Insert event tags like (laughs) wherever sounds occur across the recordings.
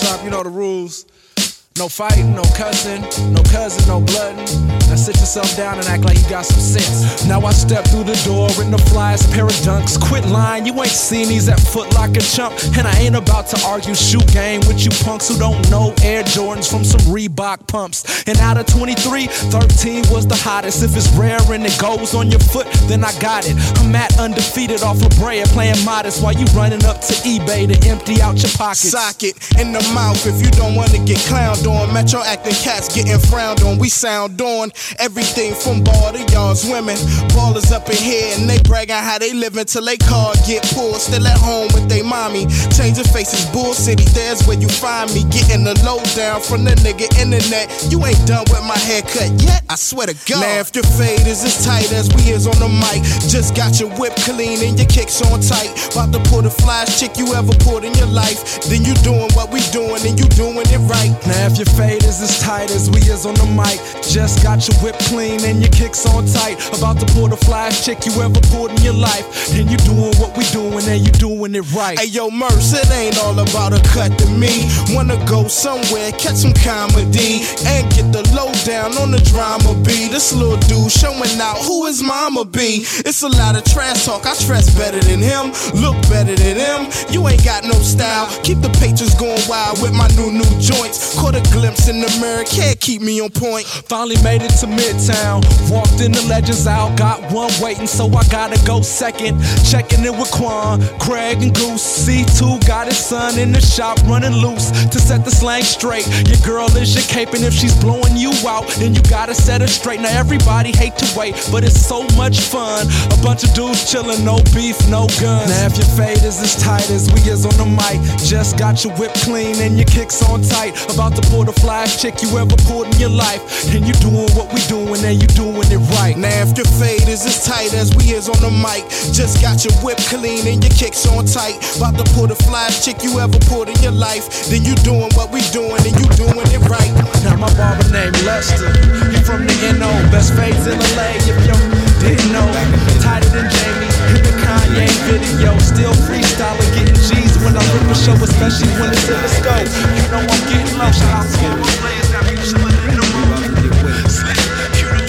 barbershop, you know the rules. No fighting, no cussing, no cousin, no blooding. Now sit yourself down and act like you got some sense. Now I step through the door in the flyest pair of dunks. Quit lying, you ain't seen these at Foot Locker chump. And I ain't about to argue shoot game with you punks who don't know Air Jordans from some Reebok pumps. And out of 23, 13 was the hottest. If it's rare and it goes on your foot, then I got it. I'm at undefeated off of Brea, playing modest while you running up to eBay to empty out your pockets. Socket in the mouth if you don't wanna get clowned on. Metro acting cats getting frowned on. We sound on everything from ball to yards. Women, ballers up in here and they bragging how they living till they car get pulled. Still at home with they mommy. Changing faces, Bull City, there's where you find me. Getting the low down from the nigga internet. You ain't done with my haircut yet, I swear to God. Now if your fade is as tight as we is on the mic, just got your whip clean and your kicks on tight. About to pull the flash chick you ever pulled in your life. Then you doing what we doing and you doing it right. Now if your fade is as tight as we is on the mic, just got your whip clean and your kicks on tight. About to pull the flash chick you ever pulled in your life. Then you doing what we doing and you doing it right. Hey yo, Merce, it ain't all about a cut to me. Wanna go somewhere, catch some comedy, and get the lowdown on the drama B. This little dude showing out who his mama be. It's a lot of trash talk, I dress better than him, look better than him. You ain't got no style. Keep the pages with my new new joints. Caught a glimpse in the mirror, can't keep me on point. Finally made it to Midtown. Walked in the legends out, got one waiting, so I gotta go second. Checking in with Quan, Craig, and Goose. C2 got his son in the shop running loose to set the slang straight. Your girl is your cape, and if she's blowing you out, then you gotta set her straight. Now everybody hate to wait, but it's so much fun. A bunch of dudes chilling, no beef, no guns. Now if your fade is as tight as we is on the mic, just got your whip clean and your kicks on tight. About to pull the flash chick you ever pulled in your life, and you doing what we doing and you doing it right. Now if your fade is as tight as we is on the mic, just got your whip clean and your kicks on tight. About to pull the flash chick you ever pulled in your life, then you doing what we doing and you doing it right. Now my barber named Lester, he from the NO, best fades in LA if you didn't know. Tighter than Jamie in the Kanye video, still freestyling, when I rip a show, especially when it's in the scope. You know I'm getting low, shout out to all my players got me chillin' in the room. Slick, you know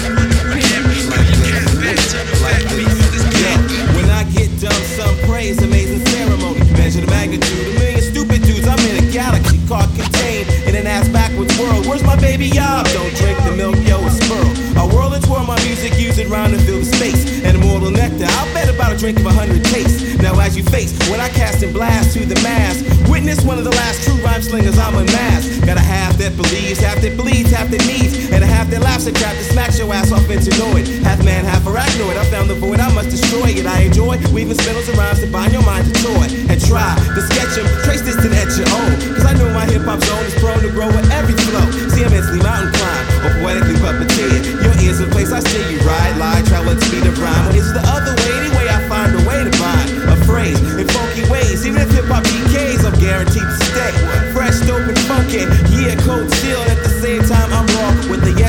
I can't be like you can't bet to the fact we this game. When I get done, some praise, amazing ceremony. Measure the magnitude, a million stupid dudes. I'm in a galaxy caught contained in an ass backwards world. Where's my baby yob? Don't drink the milk, yo, it's sperm. I whirl and twirl my music, use it round and fill the space. And nectar, I'll bet about a drink of a hundred tastes. Now as you face, when I cast and blast to the mass, witness one of the last true rhyme slingers I'm mass. Got a half that believes, half that bleeds, half that needs, and a half that laughs at crap that smacks your ass off into noid. Half man, half arachnoid. I found the void, I must destroy it. I enjoy weaving spindles and rhymes to bind your mind to toy and try to sketch them, trace this to at your own. Cause I know my hip hop zone is prone to grow with every flow. See, I'm instantly mountain climb poetically puppeteer. Your ears a place I see you ride, lie, travel at the speed of rhyme. Or is the other way? Anyway, I find a way to find a phrase in funky ways. Even if hip hop decays, I'm guaranteed to stay fresh, dope, and funky. Yeah, cold steel. At the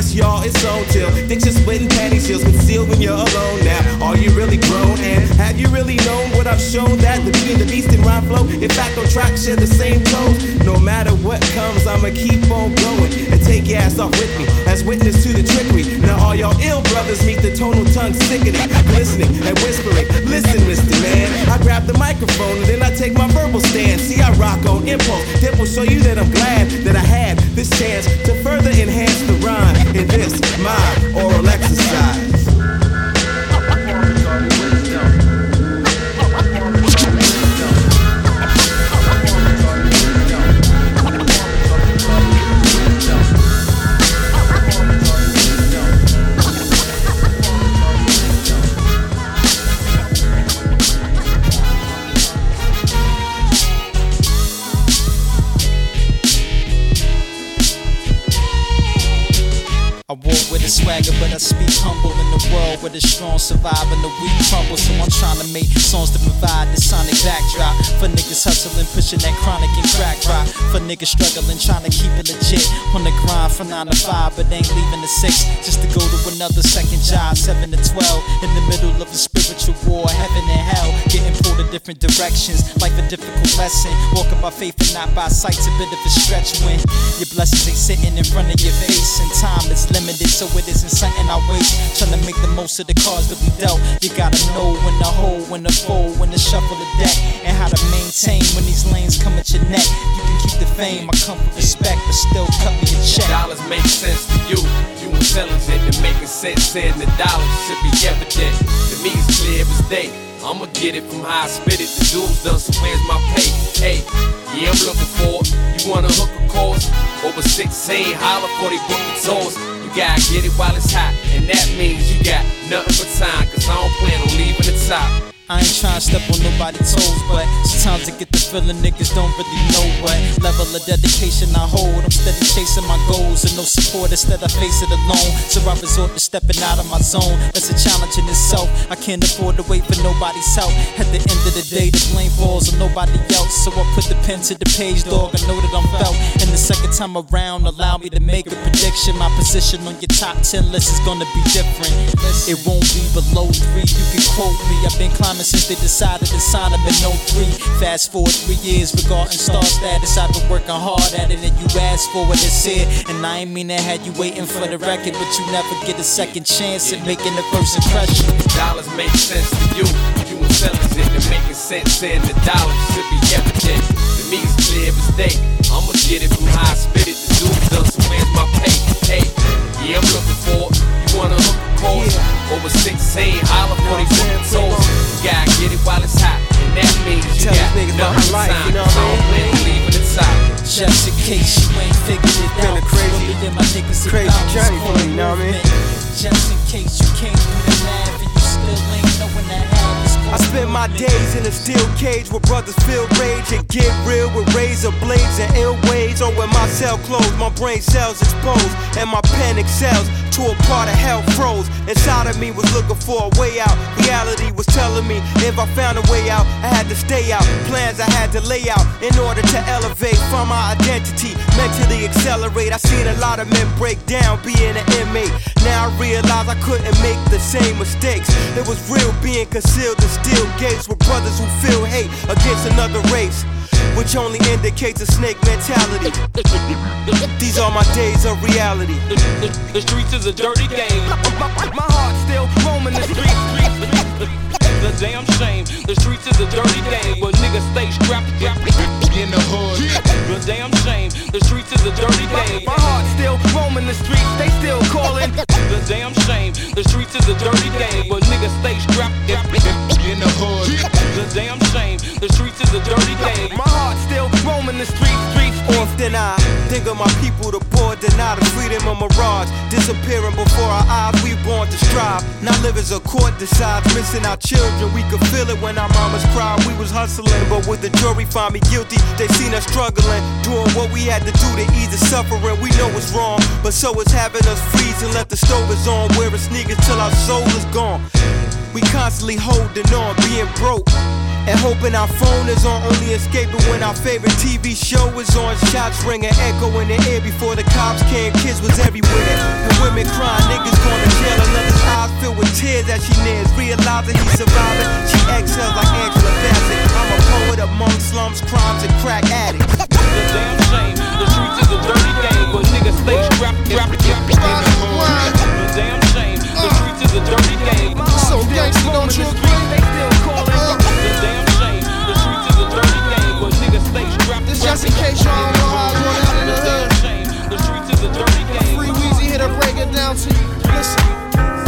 y'all. It's on till diction splitting panty seals concealed when you're alone. Now, are you really grown? And have you really known what I've shown? That the beat the beast and rhyme flow, in fact, on track share the same tones. No matter what comes, I'ma keep on going and take your ass off with me as witness to the trickery. Now, all y'all ill brothers meet the tonal tongue sickening, listening and whispering. Listen, Mr. Man, I grab the microphone and then I take my verbal stand. See, I rock on impulse. Dip will show you that I'm glad that I had this chance to further enhance the rhyme in this my oral exercise. But I speak humble in the world where the strong survive and the weak crumble. So I'm trying to make songs to provide the sonic backdrop for niggas hustling, pushing that chronic and crack rock. For niggas struggling, trying to keep it legit on the grind from nine to five, but ain't leaving the six just to go to another second job, seven to twelve in the middle of a spiritual war, heaven and hell, getting to different directions. Life a difficult lesson. Walking by faith and not by sight's a bit of a stretch when your blessings ain't sitting in front of your face. And time is limited, so it isn't something I waste. Trying to make the most of the cards that we dealt. You gotta know when to hold, when to fold, when to shuffle the deck, and how to maintain when these lanes come at your neck. You can keep the fame, I come for respect, but still cut me a check. Dollars make sense to you. You intelligent and making sense in the dollars should be evident. To me, it's clear as day. I'ma get it from how I spit it. The dude's done, so where's my pay? Hey, yeah, I'm looking for. You wanna hook a course? Over 16, holler for they book the tours. You gotta get it while it's hot, and that means you got nothing but time. Cause I don't plan on leaving the top. I ain't tryna step on nobody's toes, but sometimes I get the feeling niggas don't really know what level of dedication I hold. I'm steady chasing my goals and no support instead I face it alone. So I resort to stepping out of my zone. That's a challenge in itself. I can't afford to wait for nobody's help. At the end of the day, the blame falls on nobody else. So I put the pen to the page, dog. I know that I'm felt. And the second time around, allow me to make a prediction. My position on your top 10 list is gonna be different. It won't be below three. You can quote me. I've been climbing since they decided to sign them in 03. Fast forward three years regarding star status. I've been working hard at it, and you asked for what it said. And I ain't mean to have you waiting for the record, but you never get a second chance at making the first impression. Dollars make sense to you. You intelligent and making sense in the dollars should be evident. To me, it's clear as day. I'ma get it from high I spit it. The dude done, so where's my pay? Hey, yeah, I'm looking for it. You wanna hook course? Over 16, holler for they fucking toes. Gotta get it while it's hot, and that means you Tell got these niggas about my life, time. you know what I I don't plan on leaving the top. Just in case you ain't figured it Been out. a crazy- my niggas crazy journey for me, you know what I mean? Just in case you can't do the math and you still ain't I spend my days in a steel cage where brothers feel rage and get real with razor blades and ill ways. Or when my cell closed, my brain cells exposed and my panic cells to a part of hell froze. Inside of me was looking for a way out. Reality was telling me if I found a way out, I had to stay out. Plans I had to lay out in order to elevate from my identity, mentally accelerate. I seen a lot of men break down being an inmate. Now I realize I couldn't make the same mistakes. It was real being concealed in steel gates with brothers who feel hate against another race. Which only indicates a snake mentality. These are my days of reality. The streets is a dirty game. My heart still roaming the streets. The damn shame. The streets is a dirty game, but niggas stay strapped. In the hood. The damn shame. The streets is a dirty game. My heart still roaming the streets. They still calling. The damn shame. The streets is a dirty game, but niggas stay strapped. In the hood. The damn shame. The streets is a dirty game. My heart still roaming the streets. Streets. Often I think of my people, the poor deny the freedom of mirage. Disappearing before our eyes, we born to strive. Now live as a court decides, missing our children. We could feel it when our mamas cried. We was hustling, but with the jury find me guilty, they seen us struggling. Doing what we had to do to ease the suffering. We know it's wrong, but so is having us freeze and let the stove is on. Wearing sneakers till our soul is gone. We constantly holding on, being broke. And hoping our phone is on, only escaping when our favorite TV show is on. Shots ringing, echo in the air before the cops came. Kids was everywhere. And women crying, niggas going to jail. Another's eyes filled with tears as she nears. Realizing he's surviving, she exhales like Angela Bassett. I'm a poet among slums, crimes, and crack addicts. The damn shame. The streets is a dirty game, but niggas stay strapped. strapped, strapped in The damn shame. The streets is a dirty game. So gangsta, don't you agree? This just in case y'all don't know how I going out in the hood. The streets is a dirty game. Free Weezy here to break it down to you. Listen,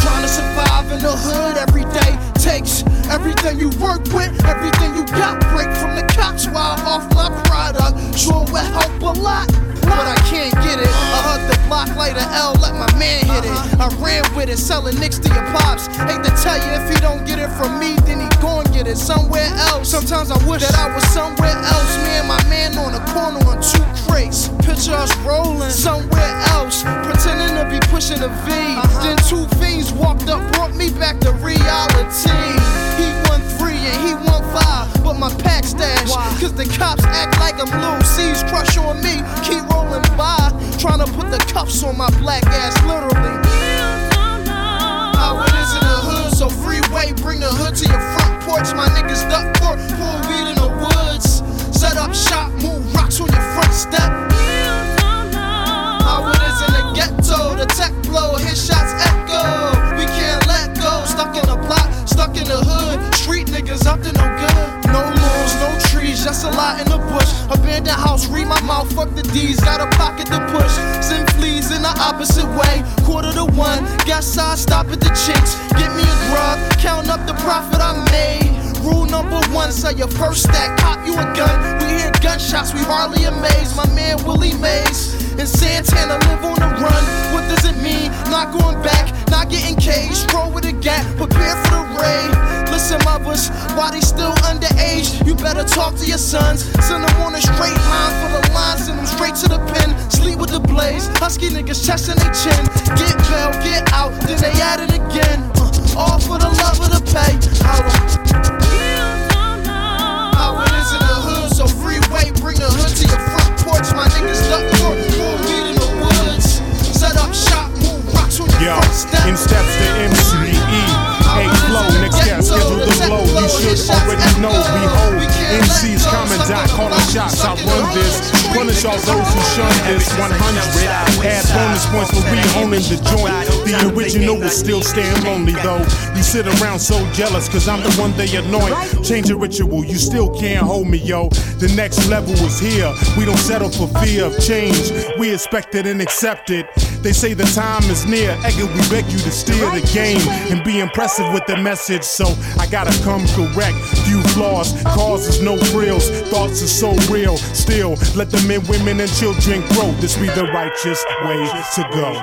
trying to survive in the hood every day takes everything you work with, everything you got. Break from the cops while I'm off my product. Sure will help a lot. But I can't get it. I hug the block an L, let my man hit it. I ran with it, selling nicks to your pops. Hate to tell you, if he don't get it from me, then he gon' get it somewhere else. Sometimes I wish that I was somewhere else. Me and my man on the corner on two crates. Picture us rolling somewhere else, pretending to be pushing a V. Uh-huh. Then two fiends walked up, brought me back to reality. He won three and he won five, but my pack stash. Cause the cops act like I'm loose. C's crush on me, keep rolling by. Trying to put the cuffs on my black ass, literally. How it is in the hood, so freeway, bring the hood to your front porch. My niggas duck for pull weed in the woods. Set up shop, move rocks on your front step. How it is in the ghetto, the tech blow, hit shots echo. We can't stuck in the block, stuck in the hood. Street niggas up to no good. No lawns, no trees, just a lot in the bush. Abandoned house, read my mouth, fuck the D's, got a pocket to push. Send fleas in the opposite way, quarter to one. Guess I stop at the chicks, get me a grub, count up the profit I made. Rule number one, sell your first stack, cop you a gun. We hear gunshots, we hardly amazed. My man Willie Mays in Santana live on the run. What does it mean? Not going back, not getting caged. Roll with a gap, prepare for the raid. Listen, mothers, why they still underage? You better talk to your sons. Send them on a straight line for the line, send them straight to the pen. Sleep with the blaze, husky niggas chesting they chin. Get bail, get out, Original is still staying lonely though. You sit around so jealous, cause I'm the one they anoint. Change a ritual, you still can't hold me, yo. The next level is here. We don't settle for fear of change. We expect it and accept it. They say the time is near. Edgar, we beg you to steer the game and be impressive with the message. So I gotta come correct. Few flaws, causes no frills. Thoughts are so real. Still, let the men, women, and children grow. This be the righteous way to go.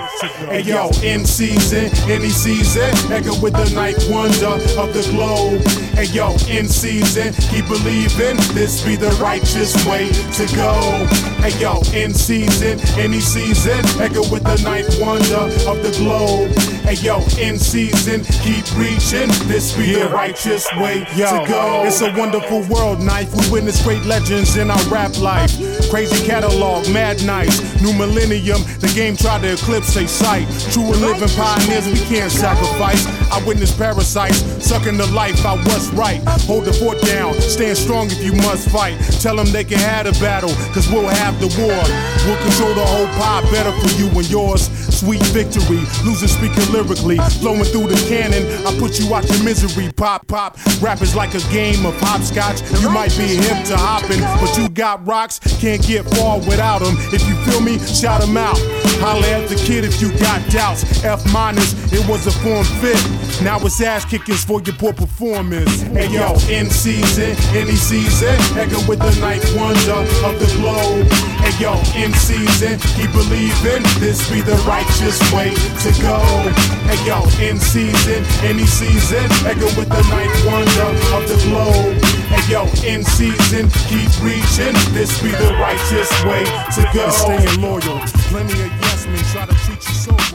Hey yo, in season, any season. Edgar with the night wonder of the globe. Hey yo, in season, keep believing. This be the righteous way to go. Hey yo, in season, any season. Edgar with the night wonder of the globe. Hey yo, in season, keep reaching. This be the righteous way to go. It's a wonderful world, knife. We witness great legends in our rap life. Crazy catalog, mad nights, New millennium, the game tried to eclipse a sight. True and living pioneers, we can't sacrifice. I witness parasites, sucking the life I was right. Hold the fort down, stand strong if you must fight. Tell them they can have the battle, cause we'll have the war. We'll control the whole pie, better for you and yours. Sweet victory, losing speaking lyrically, Blowing through the cannon. I put you out your misery, pop, pop. Rap is like a game of hopscotch. You might be hip to hopping, but you got rocks, can't get far without them. If you feel me, shout them out. Holla at the kid if you got doubts. F minus, it was a form fit. Now it's ass kickings for your poor performance. Hey yo, in season, any season, Edgar with the ninth wonder of the globe. Hey yo, in season, keep believing this be the righteous way to go. Hey yo, in season, any season, Edgar with the ninth wonder of the globe. Hey yo, in season, keep reaching. This be the righteous way to go. Staying loyal. Plenty of yes men try to treat you so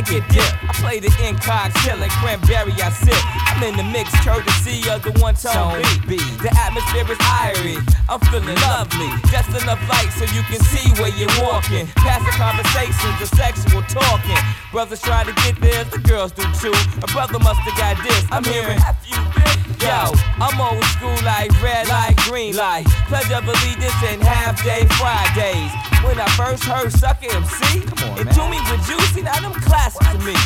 I get dip. I play the incog chill cranberry, I sip. I'm in the mix, courtesy of the one tone beat. The atmosphere is irie, I'm feeling lovely. Just enough light so you can see where you're walking. Past the conversations, the sexual talking. Brothers try to get theirs, the girls do too. A brother must have got this. I'm hearing F you, bitch. Yo, I'm old school like red light, green light. Pledge of allegiance and half day Fridays. When I first heard Sucker MC, Come on, it threw me with juicy, now them classics to me.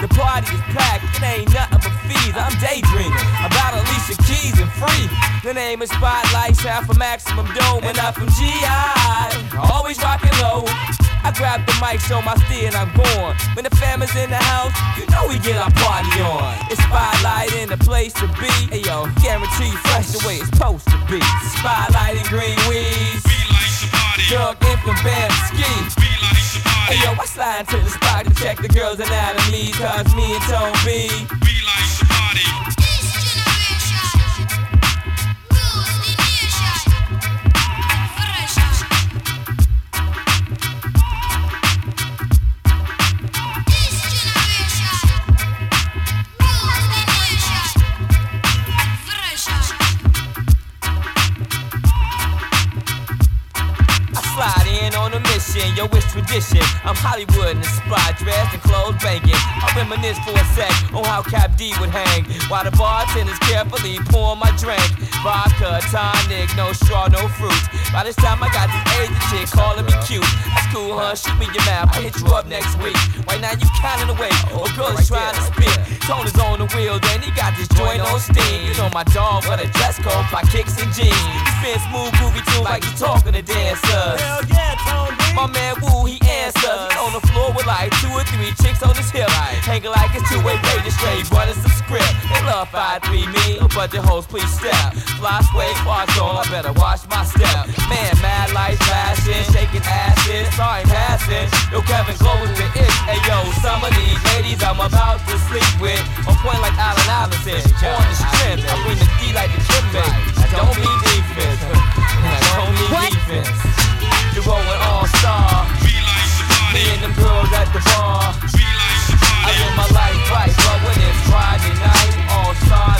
The party is packed, it ain't nothing but fees. I'm daydreaming about Alicia Keys and free. The name is Spotlight, sound for Maximum Dome, and I'm from GI. Always rocking low. I grab the mic, show my steer, and I'm gone. When the fam is in the house, you know we get our party on. It's Spotlight in the place to be. Hey yo, guarantee fresh the way it's supposed to be. Spotlight and green weeds. Drug infant band ski. Hey yo, I slide to the spot to check the girls' anatomy. Cause me and Tone B. I yo, it's tradition. I'm Hollywood in the spot, dressed in clothes banging. I reminisce for a sec on how Cap D would hang, while the bartenders carefully pour my drink. Vodka, tonic, no straw, no fruit. By this time, I got this Asian chick calling me cute. That's cool, huh? Shoot me your mouth, I hit you up next week. Right now, you counting away, or girl is trying to spit. Tone is on the wheel, then he got this joint on steam. You know my dog, but a dress code, by kicks and jeans. He spin smooth, groovy too, like he's talking to dancers. Hell yeah, Tone My man Woo, he answers. He on the floor with like two or three chicks on his hip. Hanging like it's two-way pager straight, running some script. They love 5-3 me, a bunch of hoes, please step. Fly sway, watch on, I better watch my step. Man, mad lights flashing, shaking asses. Sorry, passing. Yo, Kevin Glow is the it. Hey, yo, some of these ladies I'm about to sleep with. On point like Allen Iverson. On the strength, I bring the D like the Kim I don't mean defense. (laughs) I don't mean defense. You're going all star. Me and them girls at the bar. I live my life right, but when it's Friday night, all star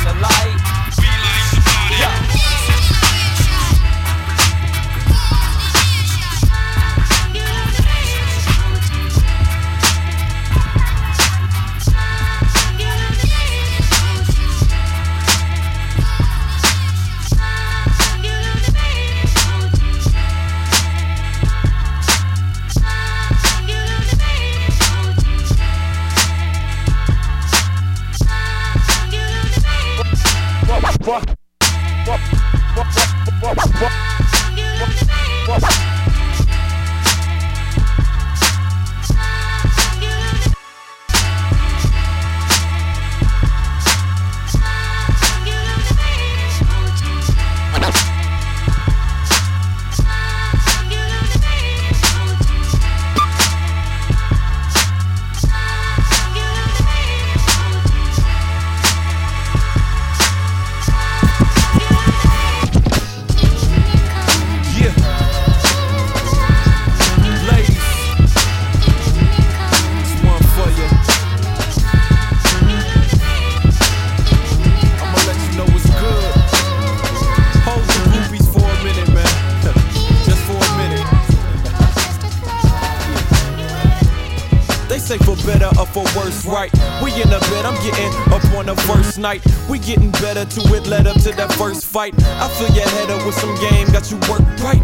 We getting better to it, led up to that first fight. I fill your head up with some game, got you work right.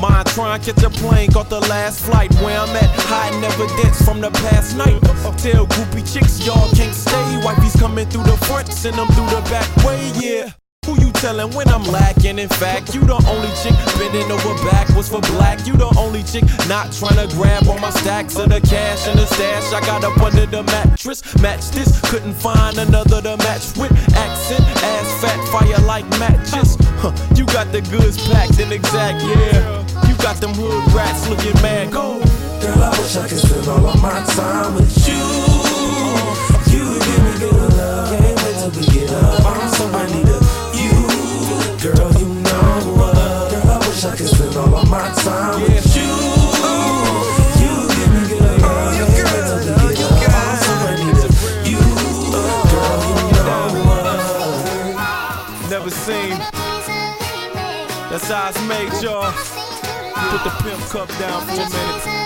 Mind trying catch a plane, caught the last flight. Where I'm at, hiding evidence from the past night. Tell groupie chicks y'all can't stay. Wifey's coming through the front, send them through the back way, yeah. Telling when I'm lacking? In fact, you the only chick bending over backwards for black. You the only chick not trying to grab all my stacks of the cash and the stash I got up under the mattress. Match this, couldn't find another to match with. Accent, ass fat, fire like matches. Huh, you got the goods packed in exact, yeah. You got them hood rats looking mad. Go. Girl, I wish I could spend all of my time with. You my time with you. You give me good love. A you. Girl, you? Never seen. That's how it's made, y'all. Put the pimp cup down for a minute.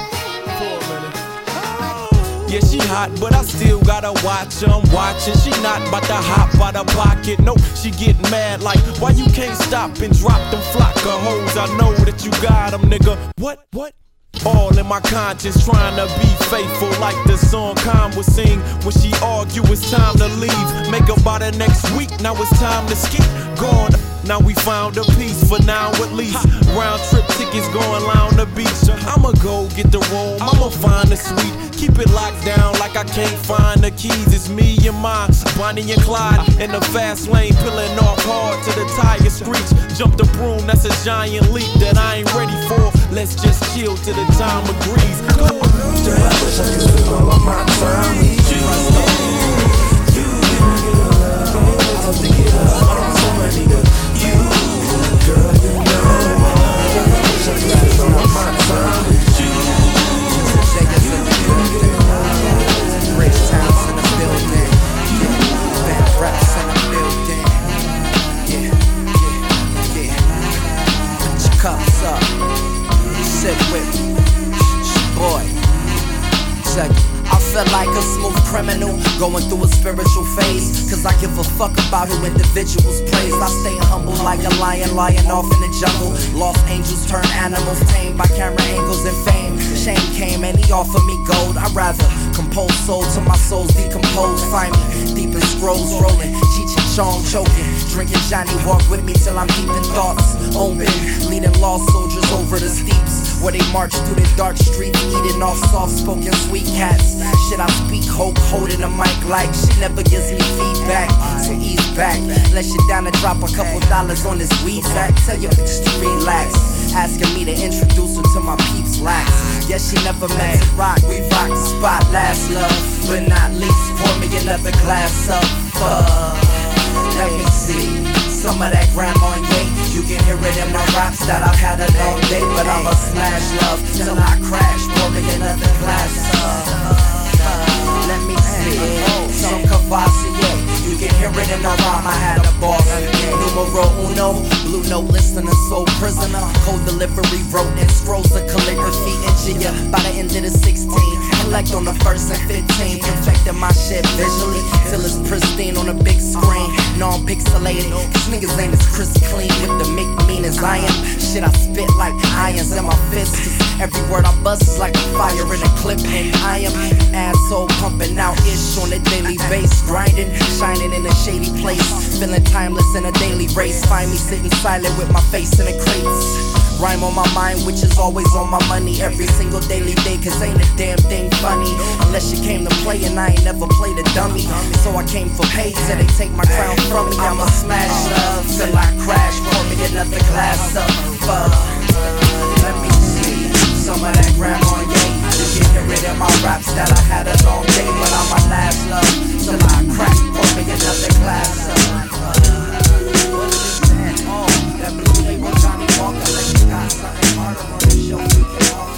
Yeah, she hot, but I still gotta watch her. I'm watching. She not about to hop out of pocket. No, she get mad like, why you can't stop and drop them flock of hoes? I know that you got them, nigga. What? What? All in my conscience, trying to be faithful, like the song Khan would sing when she argue it's time to leave. Make up by the next week, now it's time to skip. Gone. Now we found a piece for now at least. Round trip tickets going on the beach. I'ma go get the room, I'ma find the suite. Keep it locked down like I can't find the keys. It's me and my Bonnie and Clyde in the fast lane, peeling off hard to the tire screech. Jump the broom, that's a giant leap that I ain't ready for. Let's just chill till the time agrees. Go soft spoken sweet cats. Shit, I speak hope, holding a mic like she never gives me feedback. So ease back, let you down and drop a couple dollars on this weed sack. Tell your bitch to relax. Asking me to introduce her to my peeps lax. Yeah, she never met rock. We rock spot, last love. But not least, pour me another glass of fuck. Let me see some of that Grand Marnier. You can hear it in my raps that I've had a long day, but I'ma smash love till I crash. Me another glass of. Let me see some Courvoisier. You can hear it in the rhyme. I had a boss. Numero uno, blue note listener, soul prisoner. Code delivery, wrote in scrolls of calligraphy. Injure ya by the end of the 16. Collect on the first and 15. Perfecting my shit visually till it's pristine on a big screen. Non pixelated. Cause niggas ain't as crisp clean with the make mean as I am. Shit, I spit like irons in my. Cause every word I bust is like a fire in a clip. And I am asshole pumping out ish on a daily base. Grinding, shining in a shady place. Feeling timeless in a daily race. Find me sitting silent with my face in the crates. Rhyme on my mind, which is always on my money every single daily day, cause ain't a damn thing funny. Unless you came to play and I ain't never played a dummy. So I came for pay till they take my crown from me. I'ma smash up till I crash. Pour me another glass of fuck. Let me see some of that Grand Marnier. Hear it in my raps that I had a long day, but I'ma last love till I crack. Pour me another glass of Walker. Like you got something harder on the show.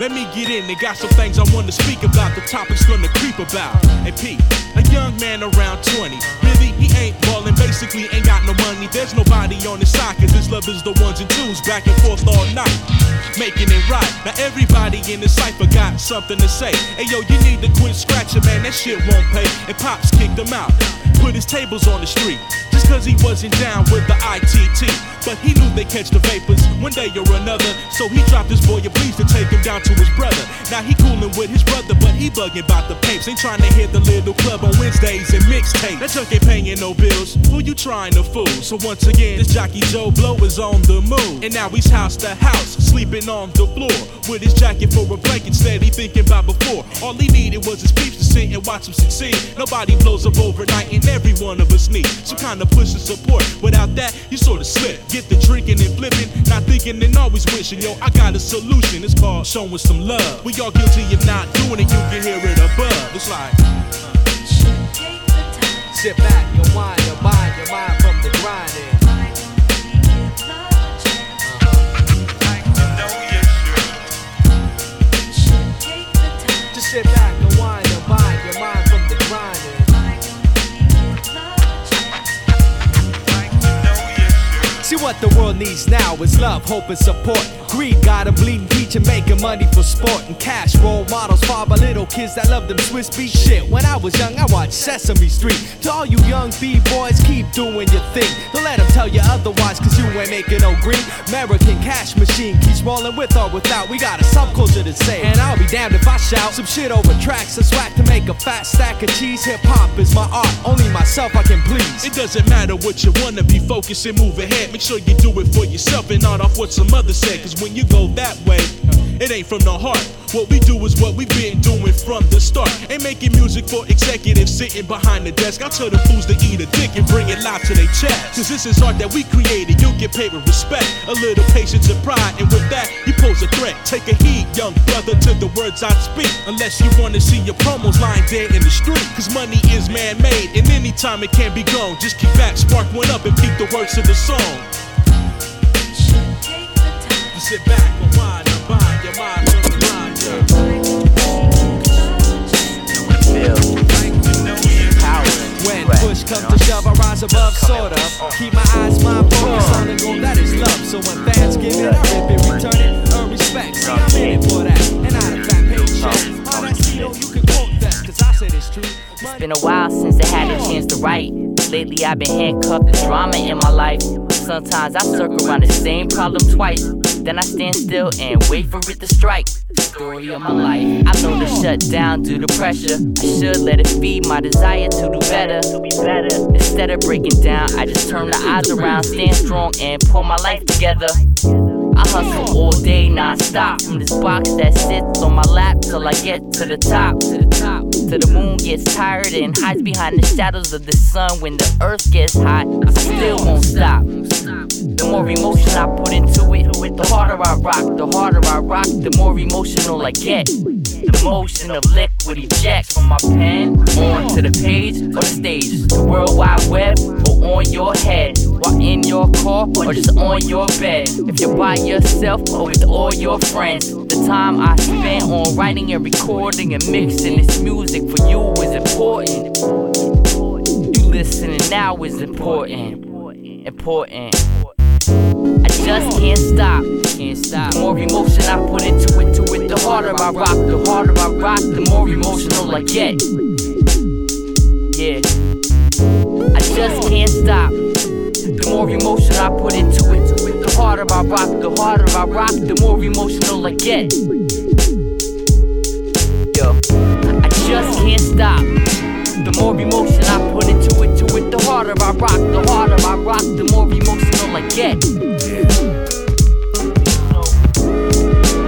Let me get in. They got some things I want to speak about. The topic's gonna creep about. Pete, a young man around 20. Really, he ain't ballin', basically ain't got no money. There's nobody on his side, cause his love is the ones and twos back and forth all night. Making it right. Now everybody in the cipher got something to say. Hey yo, you need to quit scratching, man. That shit won't pay. And Pops kicked him out. Put his tables on the street. Cause he wasn't down with the ITT. But he knew they catch the vapors one day or another. So he dropped his boy a please to take him down to his brother. Now he coolin' with his brother, but he bugging about the papes. Ain't trying to hit the little club on Wednesdays and mixtape. That junk ain't paying no bills. Who you trying to fool? So once again, this jockey Joe Blow is on the move. And now he's house to house, sleeping on the floor. With his jacket for a blanket, steady thinking about before. All he needed was his peeps to sit and watch him succeed. Nobody blows up overnight, and every one of us need some kind of push and support. Without that, you sort of slip. Get the drinking and flipping, not thinking and always wishing. Yo, I got a solution. It's called showing some love. We all guilty of not doing it. You can hear it above. It's like. Sit back, your mind, your mind, your mind from the grinding. Just sit back, See what the world needs now is love, hope, and support. Greed got 'em bleeding, teaching, making money for sport and cash. Role models, by little kids that love them Swizz Beatz shit. When I was young, I watched Sesame Street. To all you young B-boys, keep doing your thing. Don't let them tell you otherwise, cause you ain't making no green. American cash machine keeps rolling with or without. We got a subculture to say, and I'll be damned if I shout some shit over tracks and swag to make a fat stack of cheese. Hip hop is my art, only myself I can please. It doesn't matter what you wanna be, focus and move ahead. Make sure you do it for yourself and not off what some others said. Cause when you go that way, it ain't from the heart. What we do is what we've been doing from the start. Ain't making music for executives sitting behind the desk. I tell the fools to eat a dick and bring it live to their chest. Cause this is art that we created. You'll get paid with respect, a little patience and pride. And with that, you pose a threat. Take a heed, young brother, to the words I speak. Unless you wanna see your promos lying dead in the street. Cause money is man made, and anytime it can be gone. Just keep back, spark one up, and peep the words of the song. You sit back, rewind, unbind comes to shove, I rise above, sort of. Keep my eyes, mind focused on the goal that is love. So when fans give it, I rip it, return it, earn respect. See, I'm in it for that, and not a fat paycheck. All that CO, you can quote that, cause I said it's true. It's been a while since I had a chance to write. Lately I've been handcuffed to drama in my life. Sometimes I circle around the same problem twice. Then I stand still and wait for it to strike. The story of my life. I know to shut down due to pressure. I should let it feed my desire to do better. Instead of breaking down, I just turn the eyes around, stand strong, and pull my life together. I hustle all day non-stop from this box that sits on my lap till I get to the top, to the top. Till the moon gets tired and hides behind the shadows of the sun. When the earth gets hot, I still won't stop. The more emotion I put into it, the harder I rock. The harder I rock, the more emotional I get. The motion of liquid ejects from my pen onto the page or the stage. The World Wide Web or on your head, while in your car or just on your bed. If you're by yourself or with all your friends, the time I spend on writing and recording and mixing this music for you is important. You listening now is important. Important. I just can't stop. Can't stop. The more emotion I put into it, to it, the harder I rock. The harder I rock, the more emotional I get. Yeah. I just can't stop. The more emotion I put into it, to it, the harder I rock. The harder I rock, the more emotional I get. Yo. I just can't stop. The more emotion I put into it, to it, the harder I rock. The harder I rock, the more emotional I get.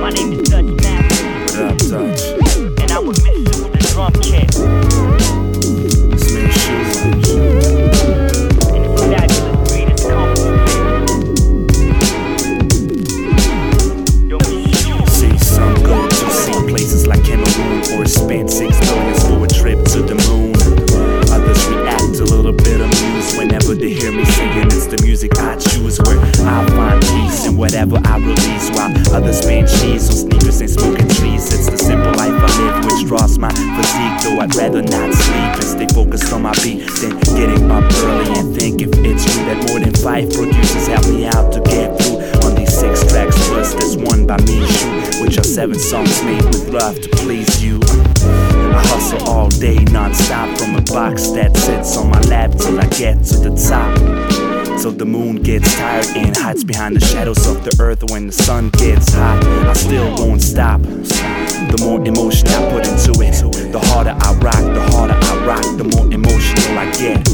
My name is Others spend cheese on sneakers and smoking trees. It's the simple life I live, which draws my physique. Though I'd rather not sleep and stay focused on my beat than getting up early and think if it's true that more than five producers help me out to get through on these six tracks. Plus, this one by me, shoot, which are seven songs made with love to please you. I hustle all day non-stop from a box that sits on my lap till I get to the top. So the moon gets tired and hides behind the shadows of the earth when the sun gets hot. I still won't stop. The more emotion I put into it, the harder I rock, the harder I rock, the more emotional I get.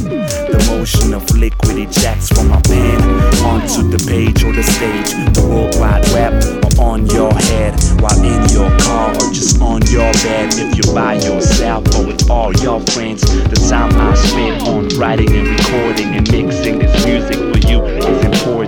The motion of liquid ejects from my pen onto the page or the stage, the world wide web or on your head while in your car or just on your bed. If you're by yourself or with all your friends, the time I spend on writing and recording and mixing this music for you is important.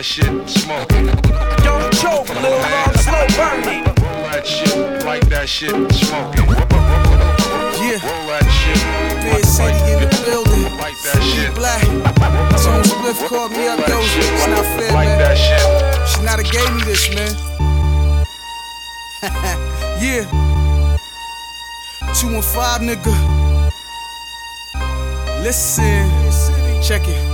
That shit, smoke it. Don't choke, little long, slow burning. Roll that shit, like that shit, smoke it. Yeah. Roll that shit, Big City in the building. light that shit. Black. Tone Spliff called me up, shit, It's not fair, light man. that shit. She not a gave me this, man. (laughs) yeah. Two and five, nigga. Listen, check it.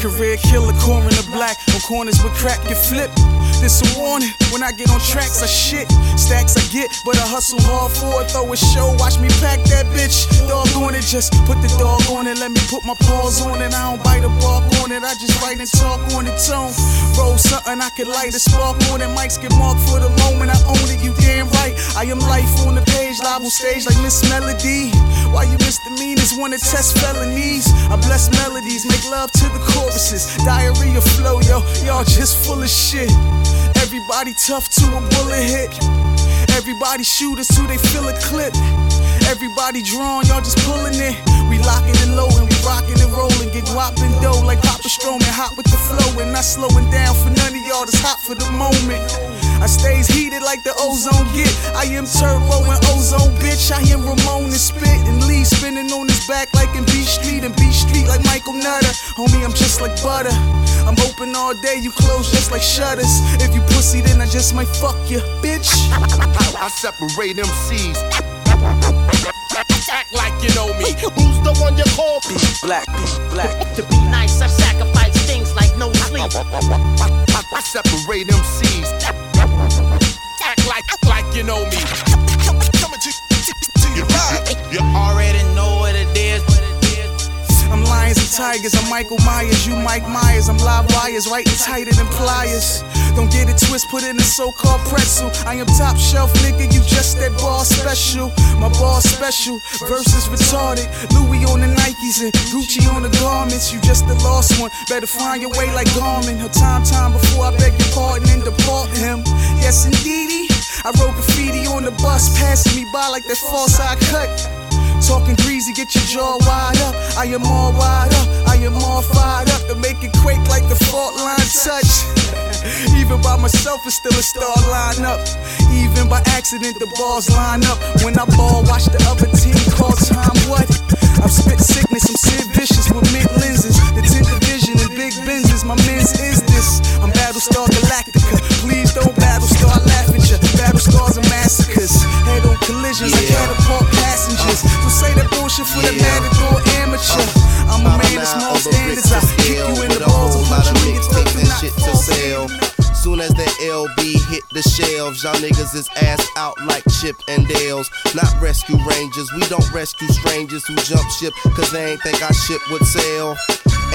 Career killer, coroner black. On corners with crack get flipped. This a warning. When I get on tracks, I shit. Stacks I get, but I hustle hard for it. Throw a show, watch me pack that bitch. Dog on it, just put the dog on it. Let me put my paws on it. I don't bite a bark on it. I just write and talk on it. Tone. Roll something, I can light a spark on it. Mics get marked for the moment. I own it, you damn right. I am life on the page, live on stage like Miss Melody. Why you misdemeanors wanna test felonies? I bless melodies, make love to the Diarrhea flow, yo, y'all just full of shit. Everybody tough to a bullet hit. Everybody shooters till they feel a clip. Everybody drawn, y'all just pulling it. We locking and low and we rocking and rolling. Get whopping dough like Papa Stroman, hot with the flow and not slowing down for none of y'all that's hot for the moment. I stays heated like the ozone get. I am turbo and ozone bitch. I am Ramon and spit and Lee spinning on his back like in Beat Street and B Street like Michael Nutter. Homie, I'm just like butter. I'm open all day, you close just like shutters. If you pussy, then I just might fuck you, bitch. I separate MCs. Act like you know me. Who's the one you call me? Black, black. To be nice, I sacrifice things like no sleep. I separate MCs. Act like, act like you know me. You already know what it is. Lions and tigers, I'm Michael Myers, you Mike Myers. I'm live wires, writing tighter than pliers. Don't get it twist, put in a so-called pretzel. I am top shelf, nigga, you just that ball special. My ball special, versus retarded. Louis on the Nikes and Gucci on the garments. You just the lost one, better find your way like Garmin. Her time, time before I beg your pardon and depart him. Yes, indeedy. I wrote graffiti on the bus, passing me by like that false eye cut. Talking greasy, get your jaw wide up. I am all wide up, I am all fired up to make it quake like the fault line touch. (laughs) Even by myself, it's still a star lineup. Even by accident, the balls line up. When I ball, watch the other team call time. What? I've spit sickness, I'm Sid Vicious with mid lenses. The 10th division and big Benzes. My men's is this. I'm Battlestar Galactica. Please don't Battlestar laugh at ya. Battlestars and massacres. Head on collisions, I catapult passengers. So say that bullshit for the matador amateur. I'm a man of small standards. I kick you in the balls and punch you in your throat and shit to sell. Soon as the LB hit the shelves, y'all niggas is ass out like Chip and Dale's. Not rescue rangers, we don't rescue strangers who jump ship, cause they ain't think our ship would sail.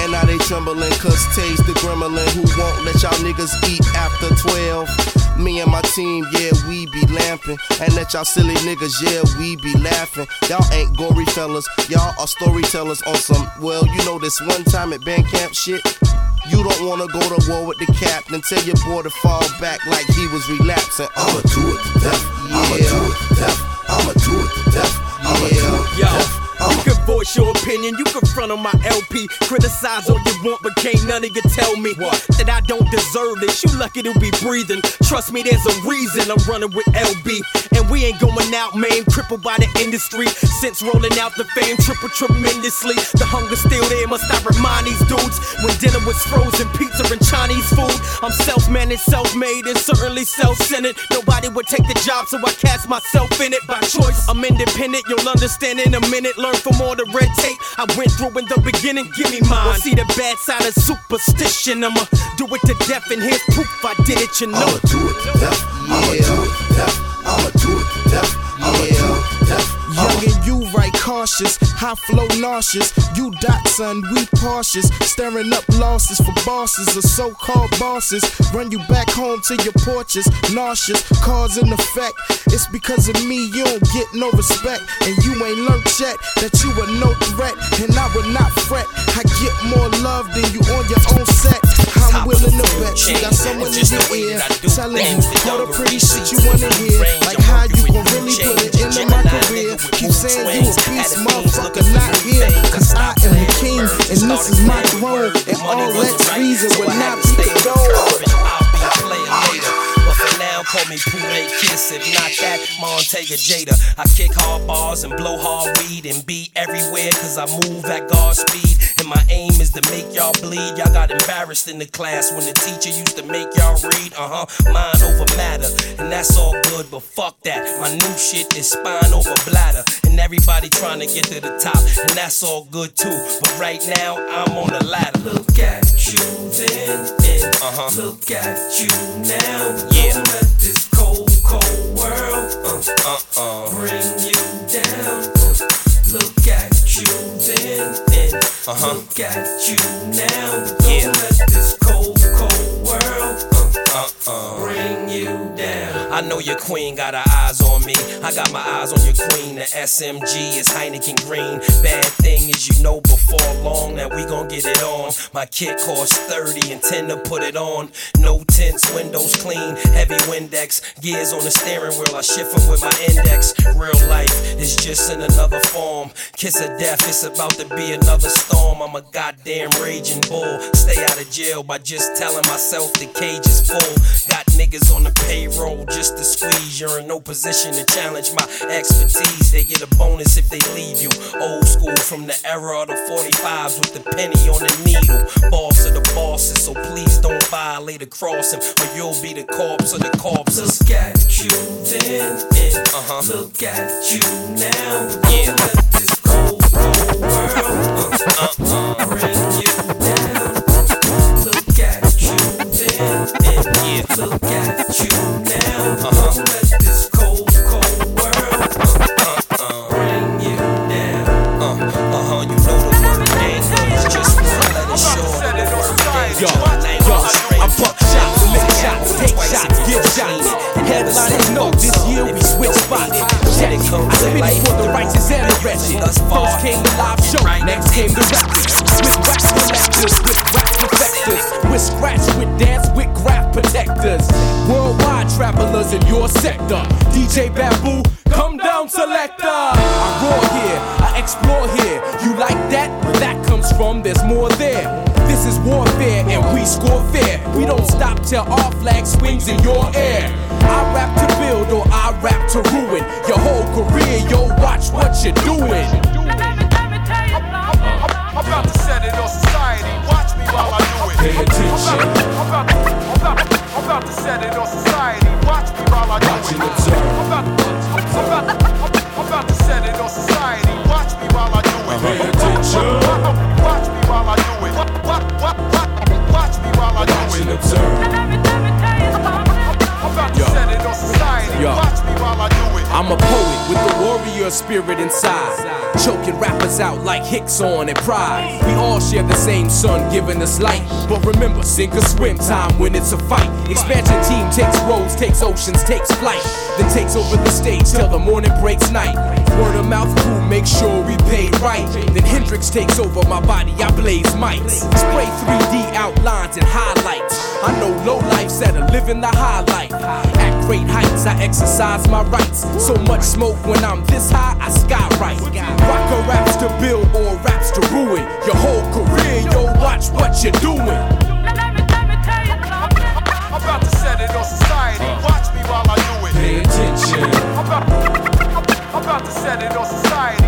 And now they trembling, cause Taze the gremlin who won't let y'all niggas eat after 12. Me and my team, yeah, we be lamping. And let y'all silly niggas, yeah, we be laughing. Y'all ain't gory fellas, y'all are storytellers on some, well, you know this one time at band camp shit. You don't wanna go to war with the captain. Tell your boy to fall back like he was relapsing. Uh. I'ma do it to death. I'ma do it to death. I'ma do it to death. I'ma do it to Yo, death. you voice your opinion, you confront on my LP, criticize all you want, but can't none of you tell me that I don't deserve this. You lucky to be breathing. Trust me, there's a reason I'm running with LB, and we ain't going out, man, crippled by the industry. Since rolling out the fame, triple tremendously. The hunger still there, must I remind these dudes when dinner was frozen pizza and Chinese food. I'm self-managed, self-made, and certainly self-centered. Nobody would take the job, so I cast myself in it by choice. I'm independent, you'll understand in a minute. Learn from all the red tape I went through in the beginning. Give me mine. Well, see the bad side of superstition. I'ma do it to death, and here's proof I did it. You know. I'ma do it to death. I'ma do it to death. I'ma do it to death. I'ma do it to death. Young and you right cautious, high flow nauseous. You dot son, we cautious. Stirring up losses for bosses or so called bosses. Run you back home to your porches, nauseous, cause and effect. It's because of me you don't get no respect. And you ain't learned yet that you are no threat. And I will not fret. I get more love than you on your own set. I'm willing to bet you got someone in your ear telling you all the pretty shit you wanna hear. Like how you gon' really put it into my career. Keep saying you a beast, motherfucker, not here. Cause I am the king, and this is my throne. And all that reason will not be condoned. Call me Pune Kiss. If not that, Montega Jada. I kick hard bars and blow hard weed and be everywhere cause I move at God's speed. And my aim is to make y'all bleed. Y'all got embarrassed in the class when the teacher used to make y'all read. Uh huh, mind over matter. And that's all good, but fuck that. My new shit is spine over bladder. And everybody trying to get to the top. And that's all good too. But right now, I'm on the ladder. Look at you then. Uh huh. Look at you now. Yeah. This cold, cold world uh, uh, uh. bring you down. Look at you then. Uh huh. Look at you now. Don't yeah. let this cold world uh, uh, bring you down. I know your queen got her eyes on me. I got my eyes on your queen. The SMG is Heineken Green. Bad thing is, you know before long that we gon' get it on. My kit costs 30 and 10 to put it on. No tints, windows clean, heavy Windex. Gears on the steering wheel, I shift with my index. Real life is just in another form. Kiss of death, it's about to be another storm. I'm a goddamn raging bull. Stay out of jail by just telling myself the cage is full. Got niggas on the payroll just to squeeze. You're in no position to challenge my expertise. They get a bonus if they leave you. Old school from the era of the 45s with the penny on the needle. Boss of the bosses, so please don't violate the crossing or you'll be the corpse of the corpses. Look at you then, and uh-huh. look at you now. Yeah. Let this cold, cold world uh, uh, uh, and yeah. look at you now. Uh-huh. Let this cold, cold world uh, uh, uh, bring you down. Uh, uh-huh, you know the word ain't good. Just one letter short of the word Yo, yo, I buck shots, lick shots, take shots, give shots check. I spit it for the righteous and the wretched. First came the live show, next came the rappers. With rap collectors, with rap perfectors. With scratch, with dance, with graph protectors. Worldwide travelers in your sector. DJ Bamboo, come down, selector. I roar here, I explore here. You like that? That comes from there's more there warfare, and we score fair. We don't stop till our flag swings in your air. I rap to build or I rap to ruin your whole career. Yo, watch what you're doing. I'm about to set it on society. Watch me while I do it. Pay attention. kicks on and pride. We all share the same sun giving us light. But remember, sink or swim time when it's a fight. Expansion team takes roads, takes oceans, takes flight. Then takes over the stage till the morning breaks night. Word of mouth crew, make sure we pay right. Then Hendrix takes over my body, I blaze mics. Spray 3D outlines and highlights. I know low life's that living the high life great heights. I exercise my rights. So much smoke when I'm this high, I skyrocket. Rocker raps to build or raps to ruin your whole career. Yo, watch what you're doing. Let me, let me tell you something. I'm about to set it on society. Watch me while I do it. Pay attention. I'm about, I'm about to set it on society.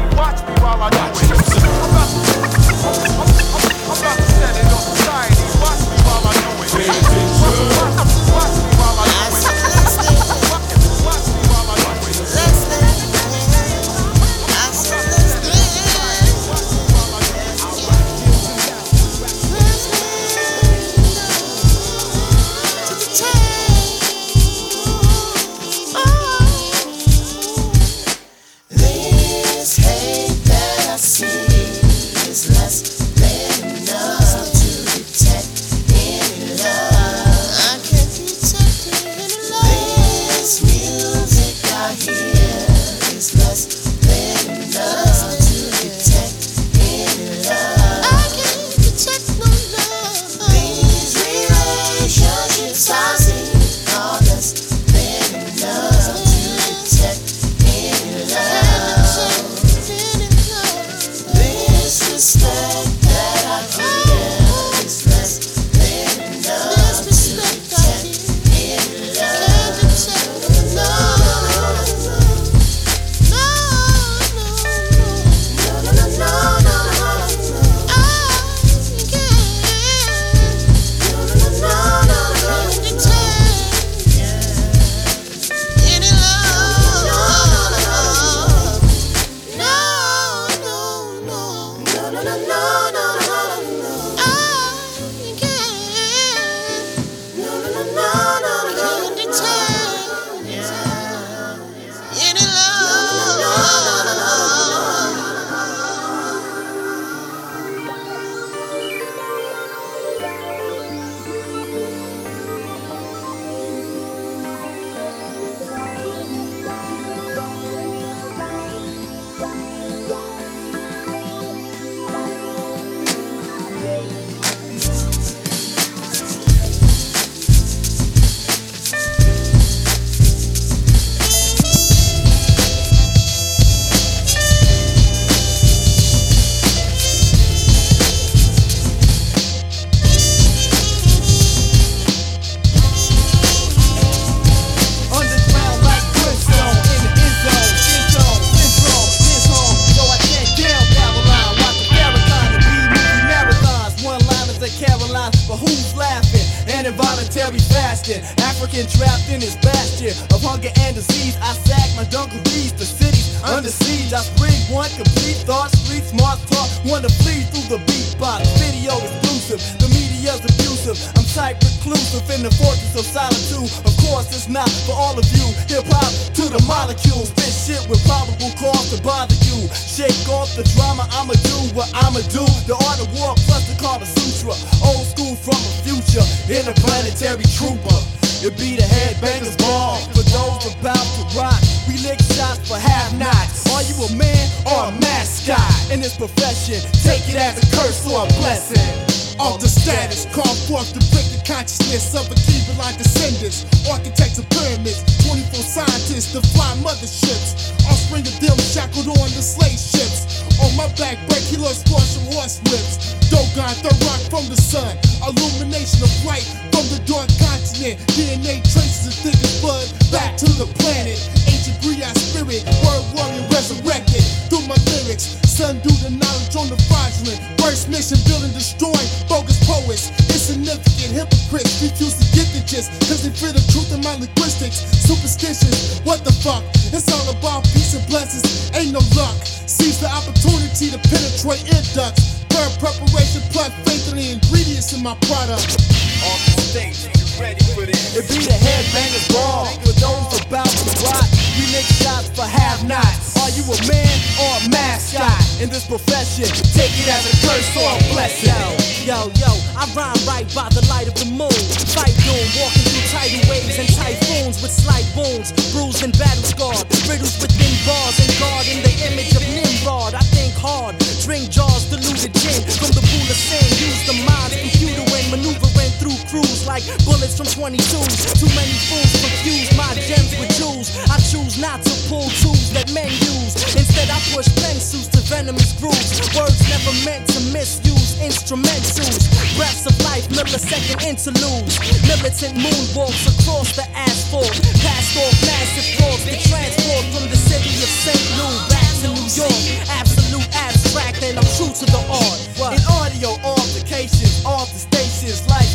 Horse whips. Dogon, third rock from the sun.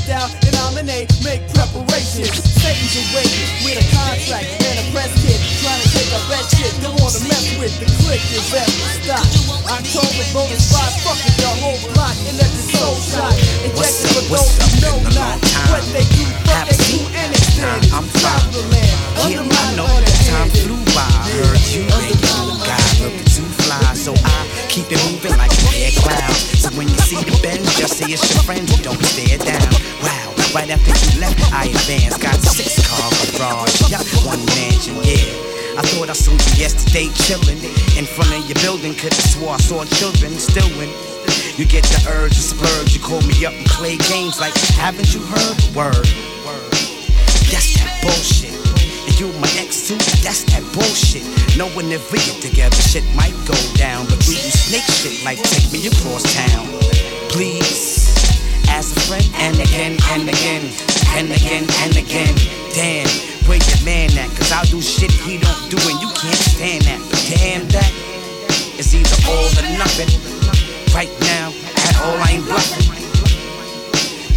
Lifestyle, and nominate, make preparations. Satan's awaiting with a contract and a press kit, trying to take our best shit. Don't wanna mess with the click is ever stop. October bonus spot, fucking the whole block, electric soul shot. Injected for those who know not what they do, fuck they do anything. I'm fine. Yeah, I know that time flew by. I heard you, baby, you guy looking too fly, so I keep it moving like a air cloud. So when you see the bend, just say it's your friend, don't stare down. Wow, right after you left, I advanced, got six car garage, yeah, one mansion, yeah. I thought I saw you yesterday chillin' in front of your building. Could've swore I saw children still when you get the urge to splurge. You call me up and play games like, haven't you heard? Word, word. That's that bullshit. You my ex too, that's that bullshit. Knowing if we get together, shit might go down. But do you snake shit like take me across town? Please, as a friend, and again, and again, and again, and again. Damn, where your man at? Cause I'll do shit he don't do, and you can't stand that. But damn that, it's either all or nothing. Right now, at all, I ain't bluffing.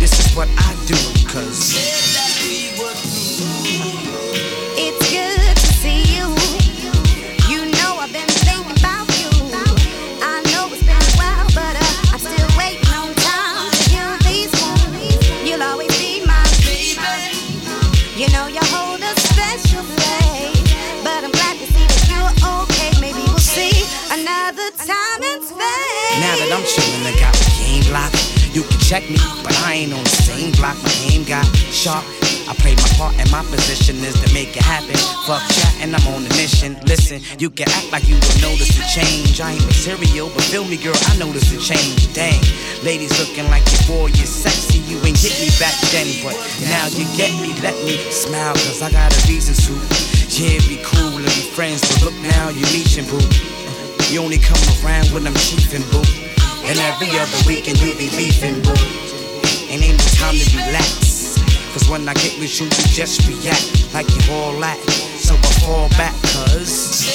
This is what I do, cause. I'm chillin', I got my game locked. You can check me, but I ain't on the same block. My aim got sharp. I play my part and my position is to make it happen. Fuck chat and I'm on a mission. Listen, you can act like you don't notice the change. I ain't material, but feel me, girl, I notice the change. Dang, ladies looking like your boy, you're sexy. You ain't get me back then, but now you get me. Let me smile, cause I got a reason to. Yeah, be cool and be friends, but look now, you're leeching, boo. You only come around when I'm chiefin', boo. And every other weekend you be beefing, boo. And ain't no time to relax. Cause when I get with you, you just react like you all that. So I fall back, cuz.